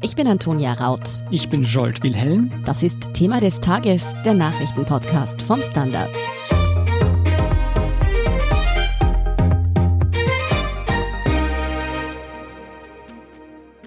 Ich bin Antonia Raut. Ich bin Jolt Wilhelm. Das ist Thema des Tages, der Nachrichtenpodcast vom Standard.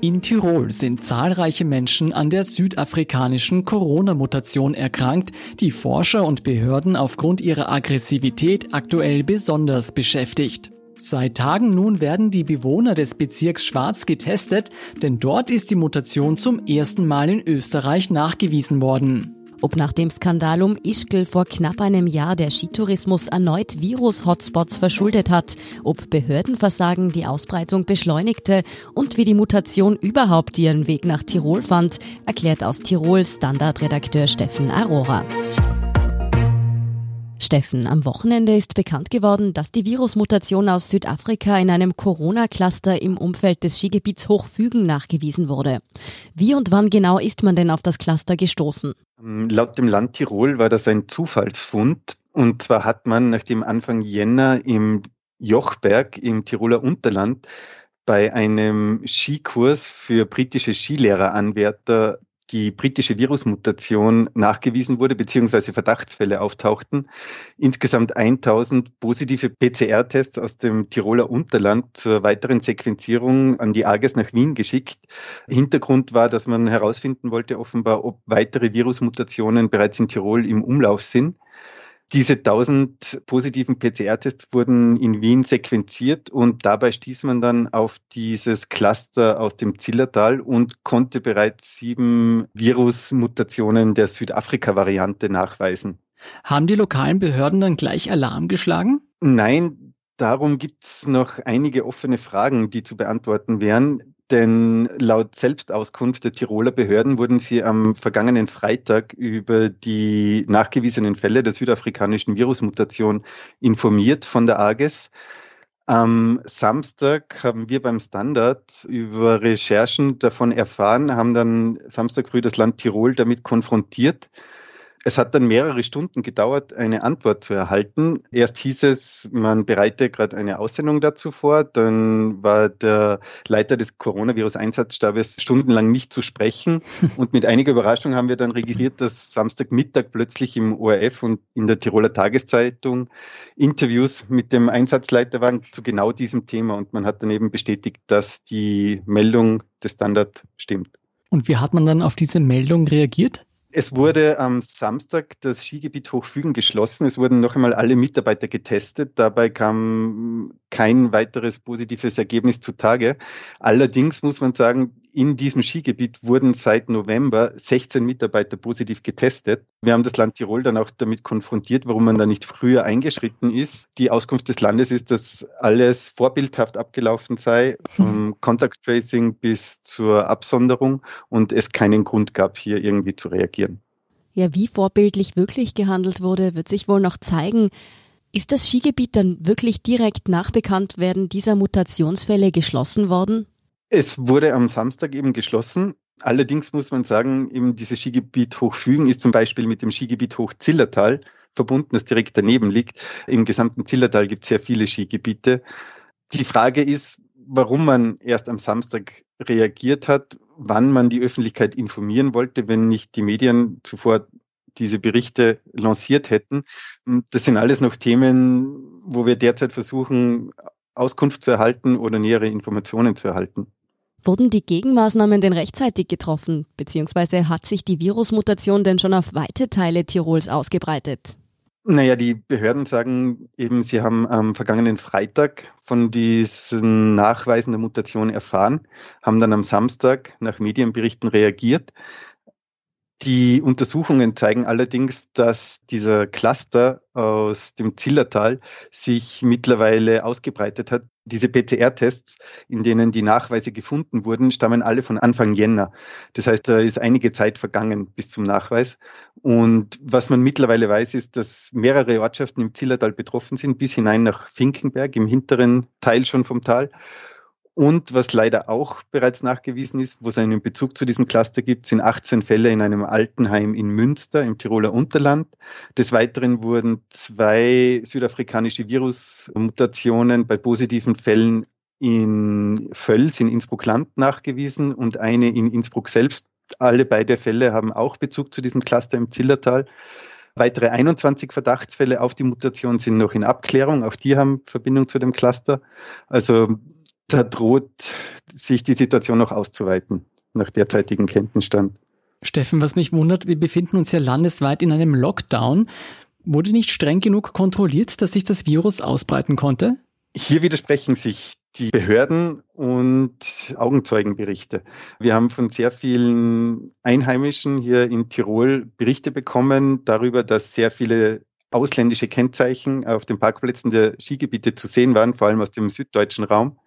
In Tirol sind zahlreiche Menschen an der südafrikanischen Corona-Mutation erkrankt, die Forscher und Behörden aufgrund ihrer Aggressivität aktuell besonders beschäftigt. Seit Tagen nun werden die Bewohner des Bezirks Schwarz getestet, denn dort ist die Mutation zum ersten Mal in Österreich nachgewiesen worden. Ob nach dem Skandal um Ischgl vor knapp einem Jahr der Skitourismus erneut Virus-Hotspots verschuldet hat, ob Behördenversagen die Ausbreitung beschleunigte und wie die Mutation überhaupt ihren Weg nach Tirol fand, erklärt aus Tirol Standardredakteur Steffen Arora. Steffen, am Wochenende ist bekannt geworden, dass die Virusmutation aus Südafrika in einem Corona-Cluster im Umfeld des Skigebiets Hochfügen nachgewiesen wurde. Wie und wann genau ist man denn auf das Cluster gestoßen? Ähm, laut dem Land Tirol war das ein Zufallsfund. Und zwar hat man nachdem Anfang Jänner im Jochberg im Tiroler Unterland bei einem Skikurs für britische Skilehreranwärter die britische Virusmutation nachgewiesen wurde, beziehungsweise Verdachtsfälle auftauchten. Insgesamt 1000 positive PCR-Tests aus dem Tiroler Unterland zur weiteren Sequenzierung an die AGES nach Wien geschickt. Hintergrund war, dass man herausfinden wollte, offenbar, ob weitere Virusmutationen bereits in Tirol im Umlauf sind. Diese 1000 positiven PCR-Tests wurden in Wien sequenziert und dabei stieß man dann auf dieses Cluster aus dem Zillertal und konnte bereits sieben Virusmutationen der Südafrika-Variante nachweisen. Haben die lokalen Behörden dann gleich Alarm geschlagen? Nein, darum gibt es noch einige offene Fragen, die zu beantworten wären. Denn laut Selbstauskunft der Tiroler Behörden wurden sie am vergangenen Freitag über die nachgewiesenen Fälle der südafrikanischen Virusmutation informiert von der AGES. Am Samstag haben wir beim Standard über Recherchen davon erfahren, haben dann Samstag früh das Land Tirol damit konfrontiert es hat dann mehrere Stunden gedauert, eine Antwort zu erhalten. Erst hieß es, man bereite gerade eine Aussendung dazu vor. Dann war der Leiter des Coronavirus-Einsatzstabes stundenlang nicht zu sprechen. Und mit einiger Überraschung haben wir dann registriert, dass Samstagmittag plötzlich im ORF und in der Tiroler Tageszeitung Interviews mit dem Einsatzleiter waren zu genau diesem Thema. Und man hat dann eben bestätigt, dass die Meldung des Standard stimmt. Und wie hat man dann auf diese Meldung reagiert? Es wurde am Samstag das Skigebiet Hochfügen geschlossen. Es wurden noch einmal alle Mitarbeiter getestet. Dabei kam kein weiteres positives Ergebnis zutage. Allerdings muss man sagen, in diesem Skigebiet wurden seit November 16 Mitarbeiter positiv getestet. Wir haben das Land Tirol dann auch damit konfrontiert, warum man da nicht früher eingeschritten ist. Die Auskunft des Landes ist, dass alles vorbildhaft abgelaufen sei, vom Contact Tracing bis zur Absonderung und es keinen Grund gab, hier irgendwie zu reagieren. Ja, wie vorbildlich wirklich gehandelt wurde, wird sich wohl noch zeigen. Ist das Skigebiet dann wirklich direkt nach Bekanntwerden dieser Mutationsfälle geschlossen worden? Es wurde am Samstag eben geschlossen. Allerdings muss man sagen, eben dieses Skigebiet Hochfügen ist zum Beispiel mit dem Skigebiet Hochzillertal verbunden, das direkt daneben liegt. Im gesamten Zillertal gibt es sehr viele Skigebiete. Die Frage ist, warum man erst am Samstag reagiert hat, wann man die Öffentlichkeit informieren wollte, wenn nicht die Medien zuvor diese Berichte lanciert hätten. Das sind alles noch Themen, wo wir derzeit versuchen, Auskunft zu erhalten oder nähere Informationen zu erhalten. Wurden die Gegenmaßnahmen denn rechtzeitig getroffen, beziehungsweise hat sich die Virusmutation denn schon auf weite Teile Tirols ausgebreitet? Naja, die Behörden sagen eben, sie haben am vergangenen Freitag von diesen Nachweisen der Mutation erfahren, haben dann am Samstag nach Medienberichten reagiert. Die Untersuchungen zeigen allerdings, dass dieser Cluster aus dem Zillertal sich mittlerweile ausgebreitet hat. Diese PCR-Tests, in denen die Nachweise gefunden wurden, stammen alle von Anfang Jänner. Das heißt, da ist einige Zeit vergangen bis zum Nachweis. Und was man mittlerweile weiß, ist, dass mehrere Ortschaften im Zillertal betroffen sind, bis hinein nach Finkenberg, im hinteren Teil schon vom Tal. Und was leider auch bereits nachgewiesen ist, wo es einen Bezug zu diesem Cluster gibt, sind 18 Fälle in einem Altenheim in Münster im Tiroler Unterland. Des Weiteren wurden zwei südafrikanische Virusmutationen bei positiven Fällen in Völs in Innsbruck-Land nachgewiesen und eine in Innsbruck selbst. Alle beide Fälle haben auch Bezug zu diesem Cluster im Zillertal. Weitere 21 Verdachtsfälle auf die Mutation sind noch in Abklärung. Auch die haben Verbindung zu dem Cluster. Also da droht sich die Situation noch auszuweiten nach derzeitigem Kenntnisstand. Steffen, was mich wundert, wir befinden uns ja landesweit in einem Lockdown. Wurde nicht streng genug kontrolliert, dass sich das Virus ausbreiten konnte? Hier widersprechen sich die Behörden und Augenzeugenberichte. Wir haben von sehr vielen Einheimischen hier in Tirol Berichte bekommen darüber, dass sehr viele ausländische Kennzeichen auf den Parkplätzen der Skigebiete zu sehen waren, vor allem aus dem süddeutschen Raum.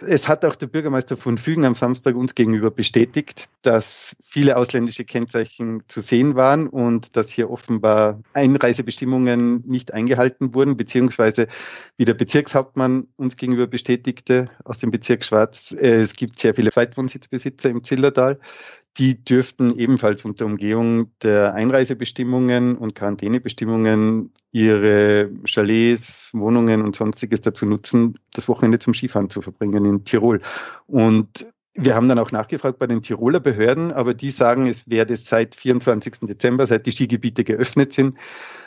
Es hat auch der Bürgermeister von Fügen am Samstag uns gegenüber bestätigt, dass viele ausländische Kennzeichen zu sehen waren und dass hier offenbar Einreisebestimmungen nicht eingehalten wurden, beziehungsweise wie der Bezirkshauptmann uns gegenüber bestätigte aus dem Bezirk Schwarz, es gibt sehr viele Zweitwohnsitzbesitzer im Zillertal, die dürften ebenfalls unter Umgehung der Einreisebestimmungen und Quarantänebestimmungen ihre Chalets, Wohnungen und sonstiges dazu nutzen, das Wochenende zum Skifahren zu verbringen in Tirol. Und wir haben dann auch nachgefragt bei den Tiroler Behörden, aber die sagen, es werde seit 24. Dezember, seit die Skigebiete geöffnet sind,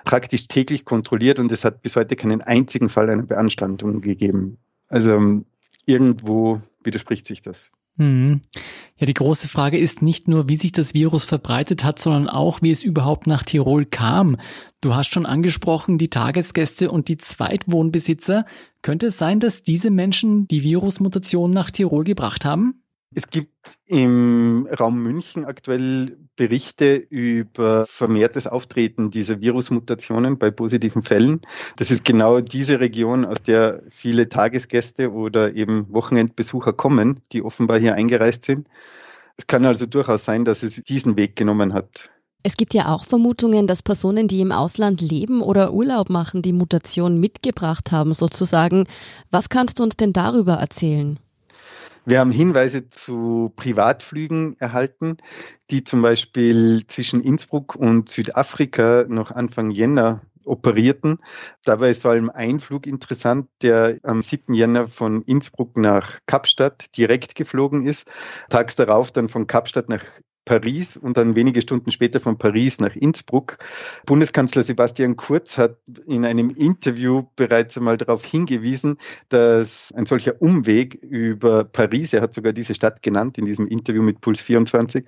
praktisch täglich kontrolliert und es hat bis heute keinen einzigen Fall einer Beanstandung gegeben. Also irgendwo widerspricht sich das. Mhm. Ja, die große Frage ist nicht nur, wie sich das Virus verbreitet hat, sondern auch, wie es überhaupt nach Tirol kam. Du hast schon angesprochen, die Tagesgäste und die Zweitwohnbesitzer. Könnte es sein, dass diese Menschen die Virusmutation nach Tirol gebracht haben? Es gibt im Raum München aktuell Berichte über vermehrtes Auftreten dieser Virusmutationen bei positiven Fällen. Das ist genau diese Region, aus der viele Tagesgäste oder eben Wochenendbesucher kommen, die offenbar hier eingereist sind. Es kann also durchaus sein, dass es diesen Weg genommen hat. Es gibt ja auch Vermutungen, dass Personen, die im Ausland leben oder Urlaub machen, die Mutation mitgebracht haben, sozusagen. Was kannst du uns denn darüber erzählen? Wir haben Hinweise zu Privatflügen erhalten, die zum Beispiel zwischen Innsbruck und Südafrika noch Anfang Jänner operierten. Dabei ist vor allem ein Flug interessant, der am 7. Jänner von Innsbruck nach Kapstadt direkt geflogen ist, tags darauf dann von Kapstadt nach Paris und dann wenige Stunden später von Paris nach Innsbruck. Bundeskanzler Sebastian Kurz hat in einem Interview bereits einmal darauf hingewiesen, dass ein solcher Umweg über Paris, er hat sogar diese Stadt genannt in diesem Interview mit Puls 24,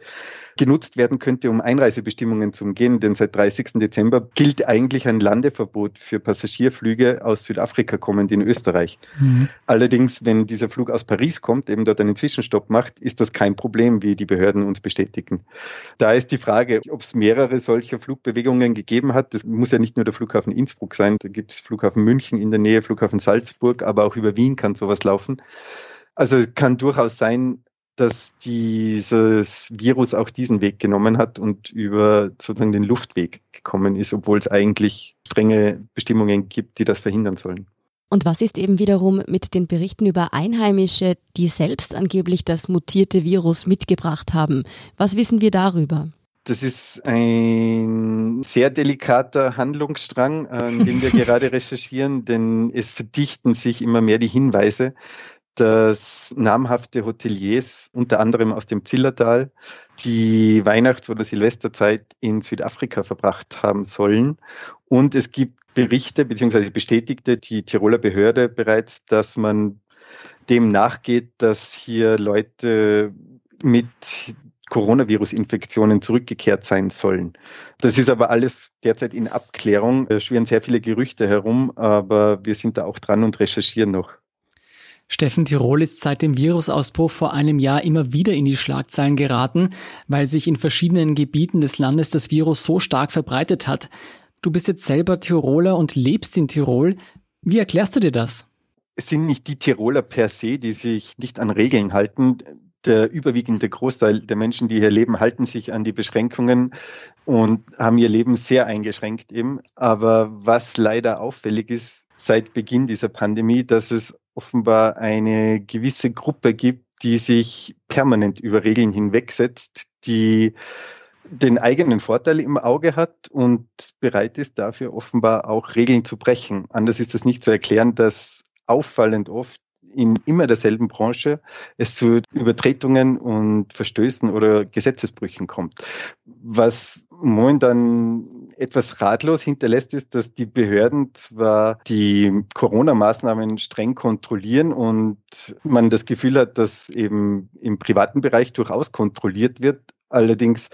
genutzt werden könnte, um Einreisebestimmungen zu umgehen. Denn seit 30. Dezember gilt eigentlich ein Landeverbot für Passagierflüge aus Südafrika kommend in Österreich. Mhm. Allerdings, wenn dieser Flug aus Paris kommt, eben dort einen Zwischenstopp macht, ist das kein Problem, wie die Behörden uns bestätigen. Da ist die Frage, ob es mehrere solcher Flugbewegungen gegeben hat. Das muss ja nicht nur der Flughafen Innsbruck sein. Da gibt es Flughafen München in der Nähe, Flughafen Salzburg, aber auch über Wien kann sowas laufen. Also es kann durchaus sein, dass dieses Virus auch diesen Weg genommen hat und über sozusagen den Luftweg gekommen ist, obwohl es eigentlich strenge Bestimmungen gibt, die das verhindern sollen. Und was ist eben wiederum mit den Berichten über Einheimische, die selbst angeblich das mutierte Virus mitgebracht haben? Was wissen wir darüber? Das ist ein sehr delikater Handlungsstrang, an dem wir gerade recherchieren, denn es verdichten sich immer mehr die Hinweise, dass namhafte Hoteliers, unter anderem aus dem Zillertal, die Weihnachts- oder Silvesterzeit in Südafrika verbracht haben sollen. Und es gibt Berichte, beziehungsweise bestätigte die Tiroler Behörde bereits, dass man dem nachgeht, dass hier Leute mit Coronavirus-Infektionen zurückgekehrt sein sollen. Das ist aber alles derzeit in Abklärung. Es schwirren sehr viele Gerüchte herum, aber wir sind da auch dran und recherchieren noch. Steffen Tirol ist seit dem Virusausbruch vor einem Jahr immer wieder in die Schlagzeilen geraten, weil sich in verschiedenen Gebieten des Landes das Virus so stark verbreitet hat. Du bist jetzt selber Tiroler und lebst in Tirol. Wie erklärst du dir das? Es sind nicht die Tiroler per se, die sich nicht an Regeln halten. Der überwiegende Großteil der Menschen, die hier leben, halten sich an die Beschränkungen und haben ihr Leben sehr eingeschränkt eben. Aber was leider auffällig ist seit Beginn dieser Pandemie, dass es offenbar eine gewisse Gruppe gibt, die sich permanent über Regeln hinwegsetzt, die den eigenen Vorteil im Auge hat und bereit ist, dafür offenbar auch Regeln zu brechen. Anders ist es nicht zu erklären, dass auffallend oft in immer derselben Branche es zu Übertretungen und Verstößen oder Gesetzesbrüchen kommt. Was momentan etwas ratlos hinterlässt, ist, dass die Behörden zwar die Corona-Maßnahmen streng kontrollieren und man das Gefühl hat, dass eben im privaten Bereich durchaus kontrolliert wird, allerdings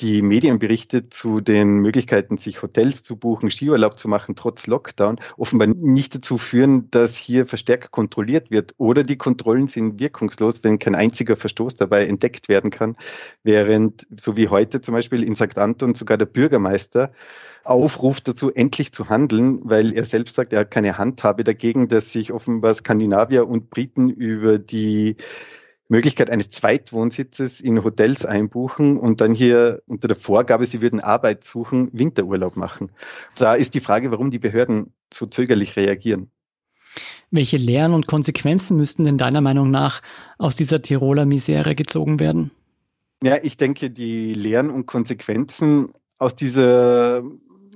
die Medienberichte zu den Möglichkeiten, sich Hotels zu buchen, Skiurlaub zu machen, trotz Lockdown, offenbar nicht dazu führen, dass hier verstärkt kontrolliert wird. Oder die Kontrollen sind wirkungslos, wenn kein einziger Verstoß dabei entdeckt werden kann. Während, so wie heute zum Beispiel in St. Anton, sogar der Bürgermeister aufruft dazu, endlich zu handeln, weil er selbst sagt, er hat keine Handhabe dagegen, dass sich offenbar Skandinavier und Briten über die Möglichkeit eines Zweitwohnsitzes in Hotels einbuchen und dann hier unter der Vorgabe, sie würden Arbeit suchen, Winterurlaub machen. Da ist die Frage, warum die Behörden so zögerlich reagieren. Welche Lehren und Konsequenzen müssten denn deiner Meinung nach aus dieser Tiroler Misere gezogen werden? Ja, ich denke, die Lehren und Konsequenzen aus dieser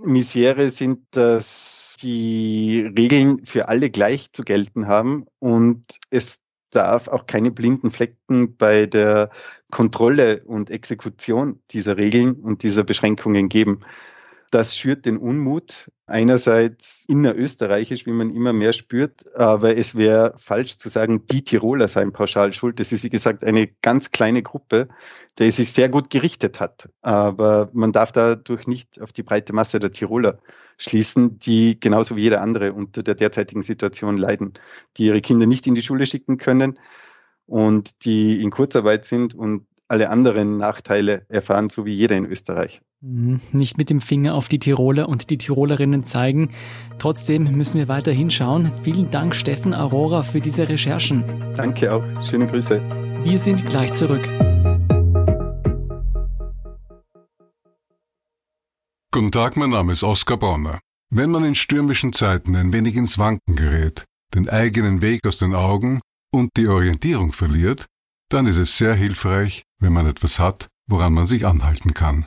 Misere sind, dass die Regeln für alle gleich zu gelten haben und es darf auch keine blinden Flecken bei der Kontrolle und Exekution dieser Regeln und dieser Beschränkungen geben. Das schürt den Unmut, einerseits innerösterreichisch, wie man immer mehr spürt, aber es wäre falsch zu sagen, die Tiroler seien pauschal schuld. Das ist, wie gesagt, eine ganz kleine Gruppe, die sich sehr gut gerichtet hat. Aber man darf dadurch nicht auf die breite Masse der Tiroler schließen, die genauso wie jeder andere unter der derzeitigen Situation leiden, die ihre Kinder nicht in die Schule schicken können und die in Kurzarbeit sind und alle anderen Nachteile erfahren, so wie jeder in Österreich. Mhm. Nicht mit dem Finger auf die Tiroler und die Tirolerinnen zeigen. Trotzdem müssen wir weiter hinschauen. Vielen Dank, Steffen Aurora, für diese Recherchen. Danke auch. Schöne Grüße. Wir sind gleich zurück. Guten Tag, mein Name ist Oskar Bonner. Wenn man in stürmischen Zeiten ein wenig ins Wanken gerät, den eigenen Weg aus den Augen und die Orientierung verliert, dann ist es sehr hilfreich, wenn man etwas hat, woran man sich anhalten kann.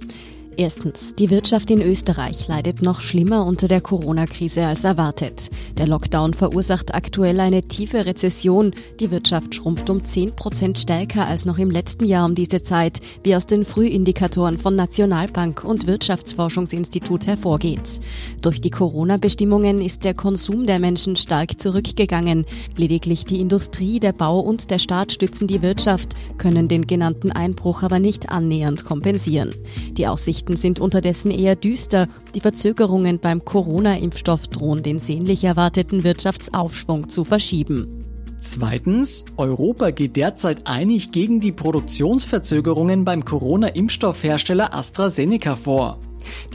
Erstens, die Wirtschaft in Österreich leidet noch schlimmer unter der Corona-Krise als erwartet. Der Lockdown verursacht aktuell eine tiefe Rezession. Die Wirtschaft schrumpft um 10 Prozent stärker als noch im letzten Jahr um diese Zeit, wie aus den Frühindikatoren von Nationalbank und Wirtschaftsforschungsinstitut hervorgeht. Durch die Corona-Bestimmungen ist der Konsum der Menschen stark zurückgegangen. Lediglich die Industrie, der Bau und der Staat stützen die Wirtschaft, können den genannten Einbruch aber nicht annähernd kompensieren. Die Aussicht Aussichten sind unterdessen eher düster. Die Verzögerungen beim Corona-Impfstoff drohen den sehnlich erwarteten Wirtschaftsaufschwung zu verschieben. Zweitens, Europa geht derzeit einig gegen die Produktionsverzögerungen beim Corona-Impfstoffhersteller AstraZeneca vor.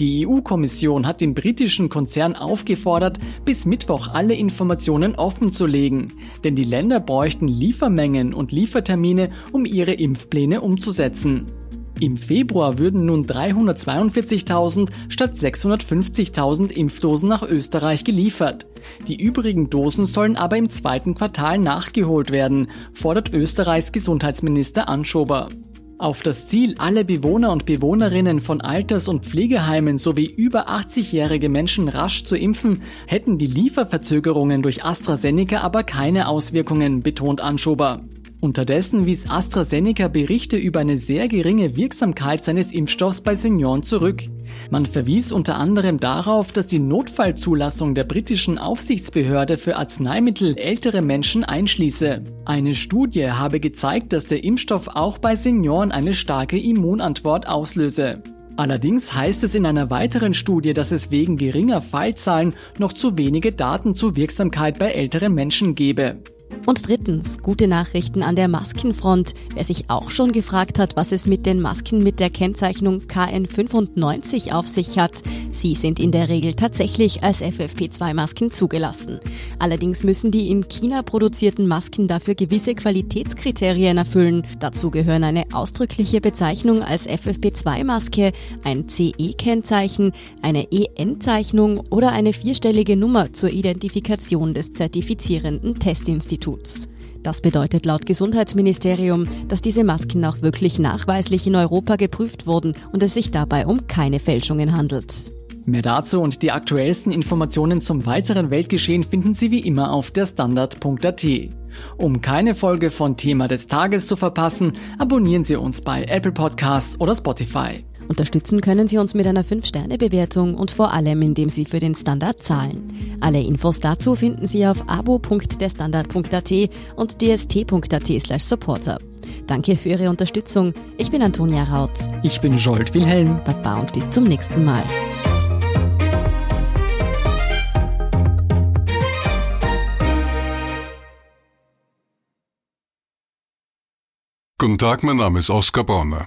Die EU-Kommission hat den britischen Konzern aufgefordert, bis Mittwoch alle Informationen offenzulegen, denn die Länder bräuchten Liefermengen und Liefertermine, um ihre Impfpläne umzusetzen. Im Februar würden nun 342.000 statt 650.000 Impfdosen nach Österreich geliefert. Die übrigen Dosen sollen aber im zweiten Quartal nachgeholt werden, fordert Österreichs Gesundheitsminister Anschober. Auf das Ziel, alle Bewohner und Bewohnerinnen von Alters- und Pflegeheimen sowie über 80-jährige Menschen rasch zu impfen, hätten die Lieferverzögerungen durch AstraZeneca aber keine Auswirkungen, betont Anschober. Unterdessen wies AstraZeneca Berichte über eine sehr geringe Wirksamkeit seines Impfstoffs bei Senioren zurück. Man verwies unter anderem darauf, dass die Notfallzulassung der britischen Aufsichtsbehörde für Arzneimittel ältere Menschen einschließe. Eine Studie habe gezeigt, dass der Impfstoff auch bei Senioren eine starke Immunantwort auslöse. Allerdings heißt es in einer weiteren Studie, dass es wegen geringer Fallzahlen noch zu wenige Daten zur Wirksamkeit bei älteren Menschen gebe. Und drittens, gute Nachrichten an der Maskenfront. Wer sich auch schon gefragt hat, was es mit den Masken mit der Kennzeichnung KN95 auf sich hat, sie sind in der Regel tatsächlich als FFP2-Masken zugelassen. Allerdings müssen die in China produzierten Masken dafür gewisse Qualitätskriterien erfüllen. Dazu gehören eine ausdrückliche Bezeichnung als FFP2-Maske, ein CE-Kennzeichen, eine EN-Zeichnung oder eine vierstellige Nummer zur Identifikation des zertifizierenden Testinstituts. Instituts. Das bedeutet laut Gesundheitsministerium, dass diese Masken auch wirklich nachweislich in Europa geprüft wurden und es sich dabei um keine Fälschungen handelt. Mehr dazu und die aktuellsten Informationen zum weiteren Weltgeschehen finden Sie wie immer auf der Standard.at. Um keine Folge von Thema des Tages zu verpassen, abonnieren Sie uns bei Apple Podcasts oder Spotify. Unterstützen können Sie uns mit einer 5-Sterne-Bewertung und vor allem, indem Sie für den Standard zahlen. Alle Infos dazu finden Sie auf abo.derstandard.at und dst.at slash supporter. Danke für Ihre Unterstützung. Ich bin Antonia Raut. Ich bin Jolt Wilhelm. Baba und bis zum nächsten Mal. Guten Tag, mein Name ist Oskar Bonner.